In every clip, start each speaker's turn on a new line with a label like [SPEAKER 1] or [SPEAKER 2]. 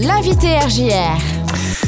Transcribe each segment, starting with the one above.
[SPEAKER 1] L'invité RJR.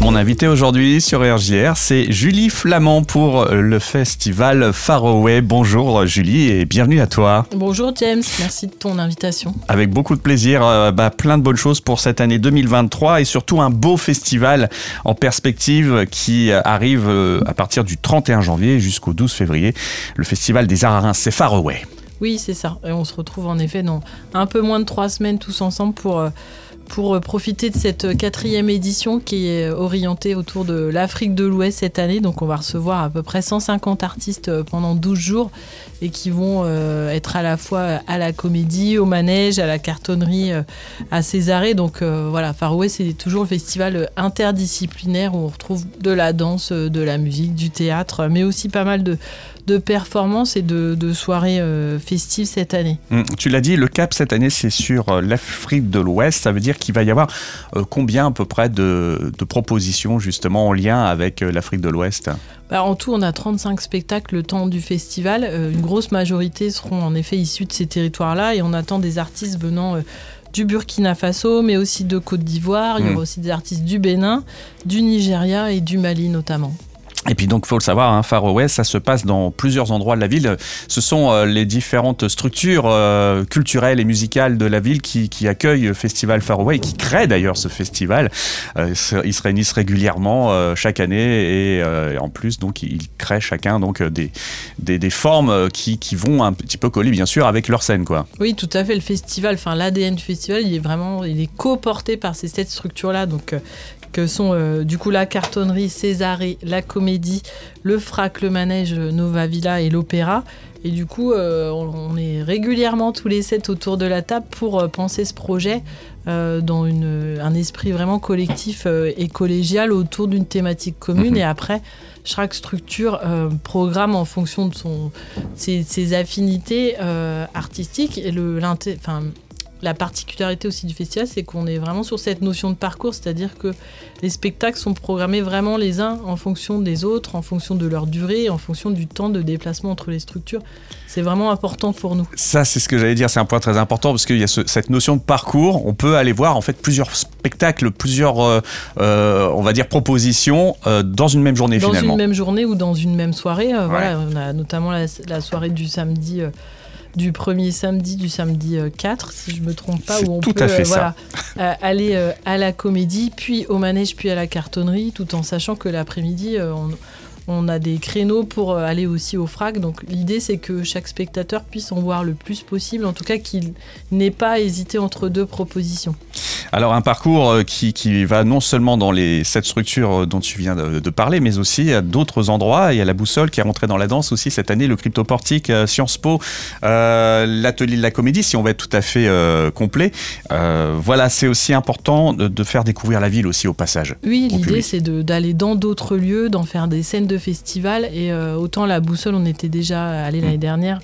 [SPEAKER 2] Mon invité aujourd'hui sur RJR, c'est Julie Flamand pour le festival Faroe. Bonjour Julie et bienvenue à toi.
[SPEAKER 3] Bonjour James, merci de ton invitation.
[SPEAKER 2] Avec beaucoup de plaisir, euh, bah, plein de bonnes choses pour cette année 2023 et surtout un beau festival en perspective qui arrive euh, à partir du 31 janvier jusqu'au 12 février. Le festival des arts à Reims, c'est Faroe.
[SPEAKER 3] Oui, c'est ça. Et on se retrouve en effet dans un peu moins de trois semaines tous ensemble pour euh, pour profiter de cette quatrième édition qui est orientée autour de l'Afrique de l'Ouest cette année. Donc on va recevoir à peu près 150 artistes euh, pendant 12 jours et qui vont euh, être à la fois à la comédie, au manège, à la cartonnerie, euh, à Césarée. Donc voilà, Far c'est toujours le festival interdisciplinaire où on retrouve de la danse, de la musique, du théâtre, mais aussi pas mal de, de performances et de, soirées festives cette année.
[SPEAKER 2] Hum, tu l'as dit, le cap cette année c'est sur l'Afrique de l'Ouest. Ça veut dire qu'il va y avoir euh, combien à peu près de, propositions justement en lien avec euh, l'Afrique de l'Ouest?
[SPEAKER 3] Bah, En tout, on a 35 spectacles le temps du festival. Euh, une grosse majorité seront en effet issus de ces territoires-là et on attend des artistes venant du Burkina Faso, mais aussi de Côte d'Ivoire. Il y aura hmm. aussi des artistes du Bénin, du Nigeria et du Mali notamment.
[SPEAKER 2] Et puis donc, faut le savoir, hein, Far West, ça se passe dans plusieurs endroits de la ville. Ce sont euh, les différentes structures euh, culturelles et musicales de la ville qui, accueillent le festival Far Away qui créent d'ailleurs ce festival. Euh, ils se réunissent régulièrement chaque année et en plus, donc, ils créent chacun donc des, des, des formes qui, qui, vont un petit peu coller, bien sûr, avec leur scène, quoi.
[SPEAKER 3] Oui, tout à fait. Le festival, enfin l'ADN du festival, il est vraiment, il est co-porté par ces sept structures-là, donc que sont euh, du coup la cartonnerie Césarée, la comédie, le frac, le manège Nova Villa et l'opéra. Et du coup, euh, on est régulièrement tous les sept autour de la table pour euh, penser ce projet dans une, un esprit vraiment collectif et collégial autour d'une thématique commune. Mhm. Et après, chaque structure programme en fonction de son, ses, affinités artistiques et le, la particularité aussi du festival, c'est qu'on est vraiment sur cette notion de parcours, c'est-à-dire que les spectacles sont programmés vraiment les uns en fonction des autres, en fonction de leur durée, en fonction du temps de déplacement entre les structures. C'est vraiment important pour nous.
[SPEAKER 2] Ça, c'est ce que j'allais dire, c'est un point très important parce qu'il y a cette notion de parcours. On peut aller voir en fait plusieurs spectacles, plusieurs, euh, euh, on va dire, propositions euh, dans une même journée finalement.
[SPEAKER 3] Dans une même journée ou dans une même soirée. Voilà, on a notamment la, la soirée du samedi du premier samedi, du samedi 4, euh, si je me trompe pas, où on
[SPEAKER 2] peut euh, voilà,
[SPEAKER 3] euh, aller à la comédie, puis au manège, puis à la cartonnerie, tout en sachant que l'après-midi, on, on a des créneaux pour aller aussi au FRAC. Donc l'idée, c'est que chaque spectateur puisse en voir le plus possible, en tout cas qu'il n'ait pas hésité entre deux propositions.
[SPEAKER 2] Alors un parcours euh, qui, va non seulement dans les sept structures euh, dont tu viens de, parler, mais aussi à d'autres endroits. Il y a la boussole qui est rentrée dans la danse aussi cette année, le cryptoportique, Sciences Po, l'atelier de la comédie, si on va être tout à fait complet. voilà, c'est aussi important de, faire découvrir la ville aussi au passage.
[SPEAKER 3] Oui, l'idée c'est d'aller dans d'autres lieux, d'en faire des scènes de festival. Et euh, autant la boussole, on était déjà allé l'année mm. dernière.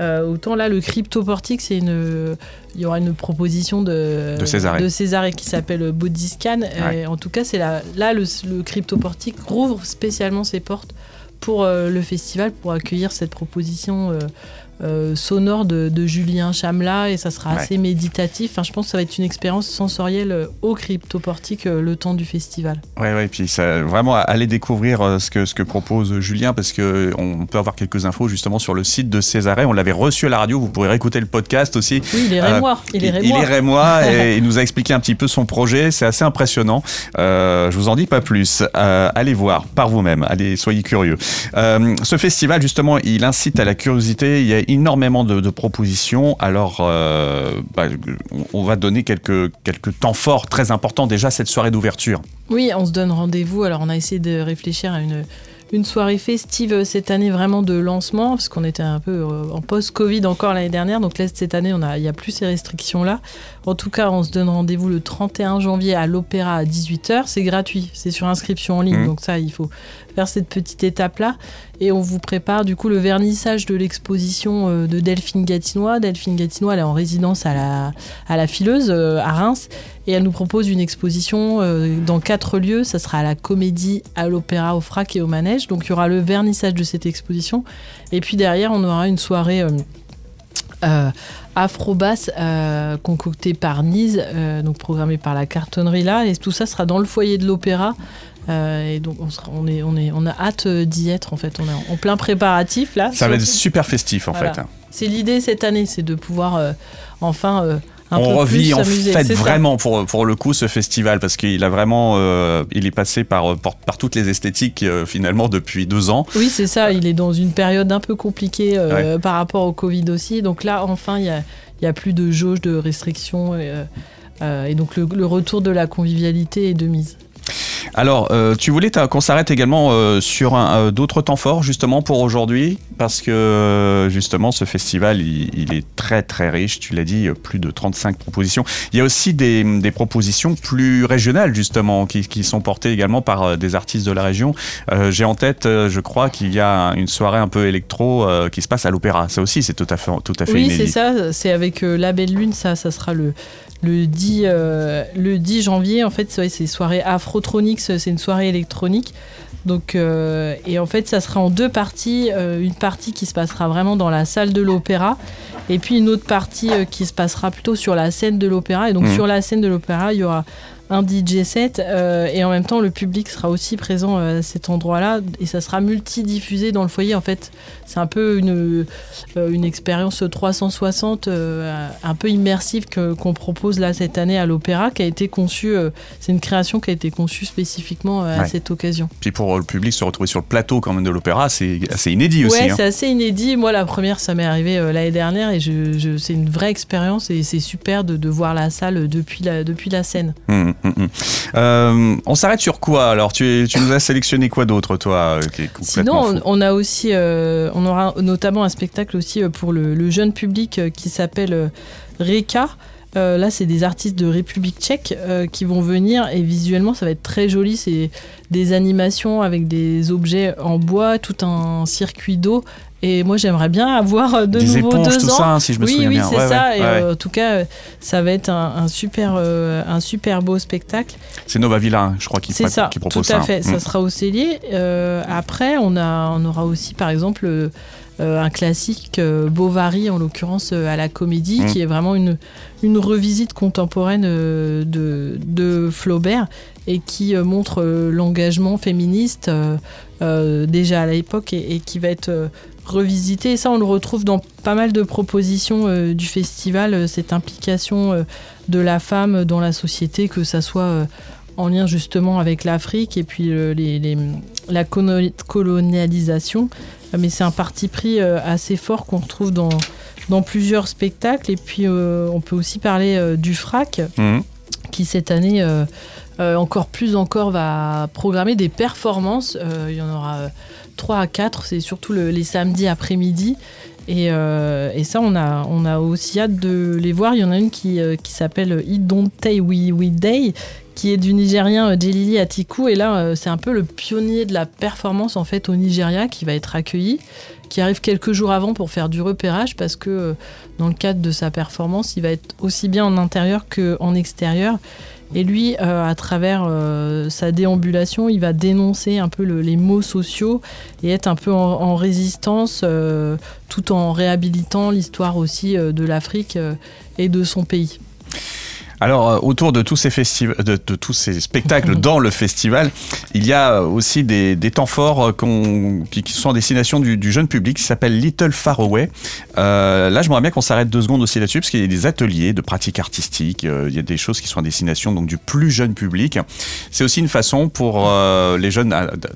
[SPEAKER 3] Euh, autant là, le cryptoportique, c'est une, il y aura une proposition de,
[SPEAKER 2] de
[SPEAKER 3] César qui s'appelle Bodyscan. en tout cas, c'est là, là le, le cryptoportique rouvre spécialement ses portes pour euh, le festival, pour accueillir cette proposition euh, sonore de, Julien Chamla et ça sera assez méditatif. Enfin, je pense que ça va être une expérience sensorielle euh, au cryptoportique euh, le temps du festival.
[SPEAKER 2] Oui, ouais, puis ça, vraiment aller découvrir ce que, ce que propose Julien parce qu'on peut avoir quelques infos justement sur le site de Césarée. On l'avait reçu à la radio, vous pourrez réécouter le podcast aussi.
[SPEAKER 3] Oui, il est rémois. il est
[SPEAKER 2] rémois. Il est rémois et il nous a expliqué un petit peu son projet. C'est assez impressionnant. je vous en dis pas plus. allez voir par vous-même. Allez, soyez curieux. ce festival, justement, il incite à la curiosité. Il y a énormément de, propositions. Alors, euh, bah, on va donner quelques, quelques temps forts très importants déjà cette soirée d'ouverture.
[SPEAKER 3] Oui, on se donne rendez-vous. Alors, on a essayé de réfléchir à une une soirée festive cette année vraiment de lancement, parce qu'on était un peu euh, en post-Covid encore l'année dernière. Donc là, cette année, il n'y a, a plus ces restrictions-là. En tout cas, on se donne rendez-vous le 31 janvier à l'Opéra à 18h. C'est gratuit, c'est sur inscription en ligne. Mmh. Donc ça, il faut faire cette petite étape-là. Et on vous prépare du coup le vernissage de l'exposition euh, de Delphine Gatinois. Delphine Gatinois, elle est en résidence à la, à la Fileuse, euh, à Reims. Et elle nous propose une exposition dans quatre lieux. Ça sera à la Comédie, à l'Opéra, au Frac et au Manège. Donc il y aura le vernissage de cette exposition. Et puis derrière, on aura une soirée euh, euh, afro-basse euh, concoctée par Nise, euh, donc programmée par la cartonnerie là, et tout ça sera dans le foyer de l'opéra. et donc on, sera, on, est, on, est, on a hâte d'y être en fait, on est en plein préparatif là.
[SPEAKER 2] Ça va être super festif en fait.
[SPEAKER 3] C'est l'idée cette année, c'est de pouvoir enfin
[SPEAKER 2] on revit en fait vraiment pour, pour le coup ce festival parce qu'il a vraiment euh, il est passé par, par, toutes les esthétiques euh, finalement depuis deux ans.
[SPEAKER 3] Oui c'est ça, il est dans une période un peu compliquée euh, par rapport au Covid aussi. Donc là enfin il y a, y a, plus de jauge de restrictions et, donc le, retour de la convivialité est de mise.
[SPEAKER 2] Alors, euh, tu voulais qu'on s'arrête également euh, sur euh, d'autres temps forts justement pour aujourd'hui, parce que justement ce festival, il, est très très riche, tu l'as dit, plus de 35 propositions. Il y a aussi des, propositions plus régionales justement, qui, sont portées également par des artistes de la région. J'ai en tête, je crois, qu'il y a une soirée un peu électro qui se passe à l'opéra. Ça aussi, c'est tout à fait, tout à fait
[SPEAKER 3] oui, c'est ça, c'est avec La Belle Lune, ça, ça sera le, le 10, euh, le 10 janvier, en fait, c'est soirée Afrotronics, c'est une soirée électronique. Donc, euh, et en fait, ça sera en deux parties. Euh, une partie qui se passera vraiment dans la salle de l'opéra, et puis une autre partie qui se passera plutôt sur la scène de l'opéra. Et donc, mmh. sur la scène de l'opéra, il y aura un DJ set euh, et en même temps le public sera aussi présent euh, à cet endroit-là et ça sera multidiffusé dans le foyer en fait. C'est un peu une, euh, une expérience 360 un peu immersive qu'on propose là cette année à l'opéra qui a été conçue c'est une création qui a été conçue spécifiquement à cette occasion.
[SPEAKER 2] Puis pour le public se retrouver sur le plateau quand même de l'opéra c'est assez inédit aussi
[SPEAKER 3] ouais
[SPEAKER 2] hein.
[SPEAKER 3] c'est assez inédit. Moi la première ça m'est arrivé l'année dernière et je, c'est une vraie expérience et c'est super de, de, voir la salle depuis la, depuis la scène.
[SPEAKER 2] Mmh. Mm, mm. Euh, on s'arrête sur quoi alors? Tu, nous as sélectionné quoi d'autre toi
[SPEAKER 3] euh, Sinon on, a aussi euh, on aura notamment un spectacle aussi pour le, jeune public qui s'appelle Reka. là, c'est des artistes de République tchèque qui vont venir et visuellement, ça va être très joli. C'est des animations avec des objets en bois, tout un circuit d'eau et moi, j'aimerais bien avoir euh, de
[SPEAKER 2] Des
[SPEAKER 3] nouveau
[SPEAKER 2] éponges,
[SPEAKER 3] deux
[SPEAKER 2] tout
[SPEAKER 3] ans.
[SPEAKER 2] Ça, hein, si je me
[SPEAKER 3] oui,
[SPEAKER 2] souviens
[SPEAKER 3] oui,
[SPEAKER 2] bien.
[SPEAKER 3] c'est ça. et euh, en tout cas, ça va être un, super, euh, un super beau spectacle.
[SPEAKER 2] C'est Nova Villa, je crois, qui,
[SPEAKER 3] C'est ça,
[SPEAKER 2] propose
[SPEAKER 3] tout
[SPEAKER 2] à
[SPEAKER 3] fait. Ça mm. sera au Cellier. après, on, a, on aura aussi, par exemple, un classique Bovary, en l'occurrence à la comédie, mm. qui est vraiment une, une revisite contemporaine de, de Flaubert et qui montre l'engagement féministe déjà à l'époque et, et, qui va être revisiter. Et ça, on le retrouve dans pas mal de propositions euh, du festival, euh, cette implication euh, de la femme dans la société, que ça soit en lien justement avec l'Afrique et puis les, la colonialisation. Mais c'est un parti pris assez fort qu'on retrouve dans, dans plusieurs spectacles. Et puis, on peut aussi parler du FRAC, mmh. qui cette année... encore plus encore va programmer des performances. il y en aura 3 à 4, c'est surtout les samedis après-midi. Euh, et, ça, on a, aussi hâte de les voir. Il y en a une qui, euh, s'appelle It Don't We, We Day, qui est du Nigérien euh, Jelili Atiku. Et là, c'est un peu le pionnier de la performance en fait au Nigeria qui va être accueilli, qui arrive quelques jours avant pour faire du repérage parce que dans le cadre de sa performance, il va être aussi bien en intérieur qu'en extérieur. Et lui, euh, à travers euh, sa déambulation, il va dénoncer un peu les maux sociaux et être un peu en, résistance, euh, tout en réhabilitant l'histoire aussi de l'Afrique et de son pays.
[SPEAKER 2] Alors, euh, autour de tous ces, de, tous ces spectacles dans le festival, il y a aussi des, temps forts euh, qui, sont en destination du, jeune public, qui s'appelle Little Far Away. Euh, là, j'aimerais bien qu'on s'arrête deux secondes aussi là-dessus, parce qu'il y a des ateliers de pratique artistique, il y a des choses qui sont en destination donc, du plus jeune public. C'est aussi une façon pour les jeunes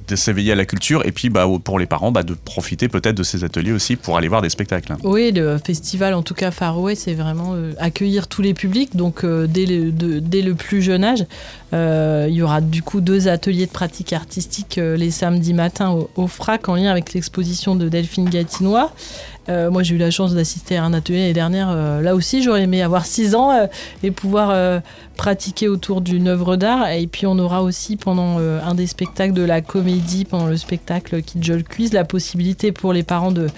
[SPEAKER 2] de s'éveiller à la culture, et puis bah, pour les parents bah, de profiter peut-être de ces ateliers aussi pour aller voir des spectacles.
[SPEAKER 3] Oui, le festival, en tout cas Far Away, c'est vraiment accueillir tous les publics, donc dès, le, plus jeune âge. Euh, il y aura du coup deux ateliers de pratique artistique euh, les samedis matins au, FRAC en lien avec l'exposition de Delphine Gatinois. Euh, moi, j'ai eu la chance d'assister à un atelier l'année dernière. là aussi, j'aurais aimé avoir 6 ans et pouvoir pratiquer autour d'une œuvre d'art. Et puis, on aura aussi, pendant un des spectacles de la comédie, pendant le spectacle Kid Joel Quiz, la possibilité pour les parents de,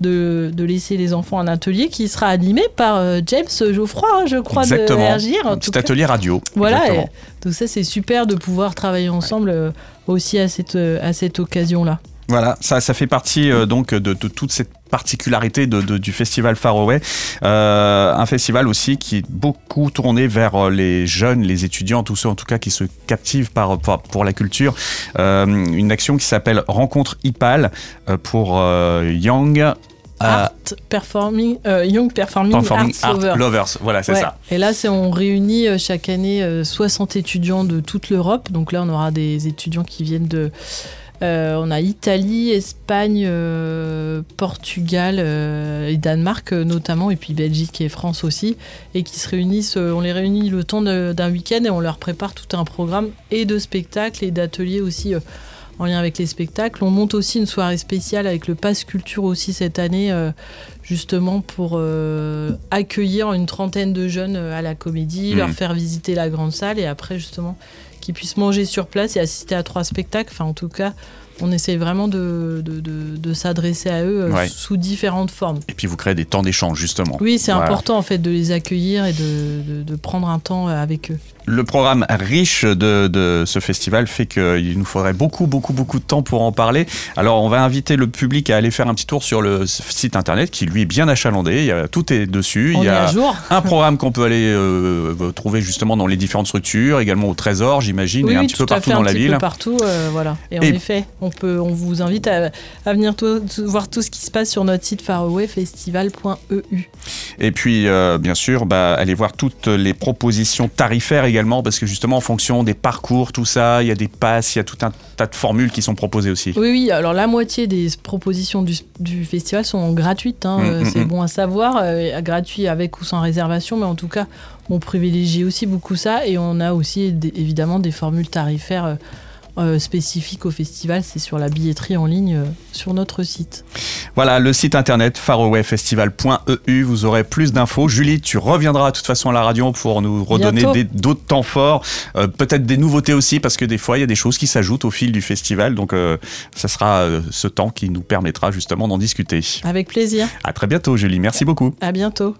[SPEAKER 3] de, laisser les enfants un atelier qui sera animé par James Geoffroy, hein, je crois,
[SPEAKER 2] Exactement. de RGR. Un petit atelier radio.
[SPEAKER 3] Voilà. tout ça, c'est super de pouvoir travailler ensemble aussi à cette, à cette occasion-là.
[SPEAKER 2] Voilà, ça, ça fait partie euh, donc de, de, toute cette particularité de, de, du festival Faraway. Euh, un festival aussi qui est beaucoup tourné vers euh, les jeunes, les étudiants, tous ceux en tout cas qui se captivent par, par pour la culture. Euh, une action qui s'appelle Rencontre IPAL pour Young
[SPEAKER 3] Art Performing, euh, Young Performing,
[SPEAKER 2] Performing
[SPEAKER 3] Arts
[SPEAKER 2] Art
[SPEAKER 3] Lovers.
[SPEAKER 2] Lovers. Voilà, c'est
[SPEAKER 3] Ouais.
[SPEAKER 2] ça.
[SPEAKER 3] Et là, c'est on réunit euh, chaque année euh, 60 étudiants de toute l'Europe. Donc là, on aura des étudiants qui viennent de. Euh, on a Italie, Espagne, euh, Portugal euh, et Danemark notamment, et puis Belgique et France aussi, et qui se réunissent. on les réunit le temps d'un week-end et on leur prépare tout un programme et de spectacles et d'ateliers aussi. en lien avec les spectacles. On monte aussi une soirée spéciale avec le Pass Culture aussi cette année, euh, justement pour euh, accueillir une trentaine de jeunes à la comédie,
[SPEAKER 2] Mhm.
[SPEAKER 3] leur faire visiter la grande salle et après justement qu'ils puissent manger sur place et assister à trois spectacles. Enfin, en tout cas, on essaie vraiment de, de, de- de s'adresser à eux euh,
[SPEAKER 2] Ouais.
[SPEAKER 3] sous différentes formes.
[SPEAKER 2] Et puis vous créez des temps d'échange justement.
[SPEAKER 3] Oui, c'est
[SPEAKER 2] Voilà.
[SPEAKER 3] important en fait de les accueillir et de prendre un temps euh, avec eux.
[SPEAKER 2] Le programme riche de, de ce festival fait qu'il nous faudrait beaucoup, beaucoup, beaucoup de temps pour en parler. Alors, on va inviter le public à aller faire un petit tour sur le site internet qui, lui, est bien achalandé. Il y a, tout est dessus.
[SPEAKER 3] On
[SPEAKER 2] Il y a un programme qu'on peut aller euh, trouver justement dans les différentes structures, également au Trésor, j'imagine,
[SPEAKER 3] Oui,
[SPEAKER 2] et un
[SPEAKER 3] oui,
[SPEAKER 2] petit peu partout
[SPEAKER 3] fait,
[SPEAKER 2] dans
[SPEAKER 3] un
[SPEAKER 2] la
[SPEAKER 3] petit
[SPEAKER 2] ville.
[SPEAKER 3] peu partout, euh, voilà. Et en
[SPEAKER 2] Et-
[SPEAKER 3] effet, on peut, on vous invite à, à venir tout- tout- voir tout ce qui se passe sur notre site farawayfestival.eu.
[SPEAKER 2] Et puis, euh, bien sûr, bah, allez voir toutes les propositions tarifaires également, parce que justement, en fonction des parcours, tout ça, il y a des passes, il y a tout un tas de formules qui sont proposées aussi.
[SPEAKER 3] Oui, oui. Alors la moitié des propositions du, du festival sont gratuites. hein,
[SPEAKER 2] Mm,
[SPEAKER 3] euh,
[SPEAKER 2] mm,
[SPEAKER 3] c'est
[SPEAKER 2] mm.
[SPEAKER 3] bon à savoir, euh, gratuit avec ou sans réservation, mais en tout cas, on privilégie aussi beaucoup ça et on a aussi évidemment des formules tarifaires. euh, euh, spécifiques au festival, c'est sur la billetterie en ligne euh, sur notre site.
[SPEAKER 2] Voilà, le site internet farawayfestival.eu, vous aurez plus d'infos. Julie, tu reviendras de toute façon à la radio pour nous redonner d'autres temps forts, euh, peut-être des nouveautés aussi, parce que des fois, il y a des choses qui s'ajoutent au fil du festival. Donc, euh, ça sera euh, ce temps qui nous permettra justement d'en discuter.
[SPEAKER 3] Avec plaisir.
[SPEAKER 2] À très bientôt, Julie. Merci beaucoup.
[SPEAKER 3] À bientôt.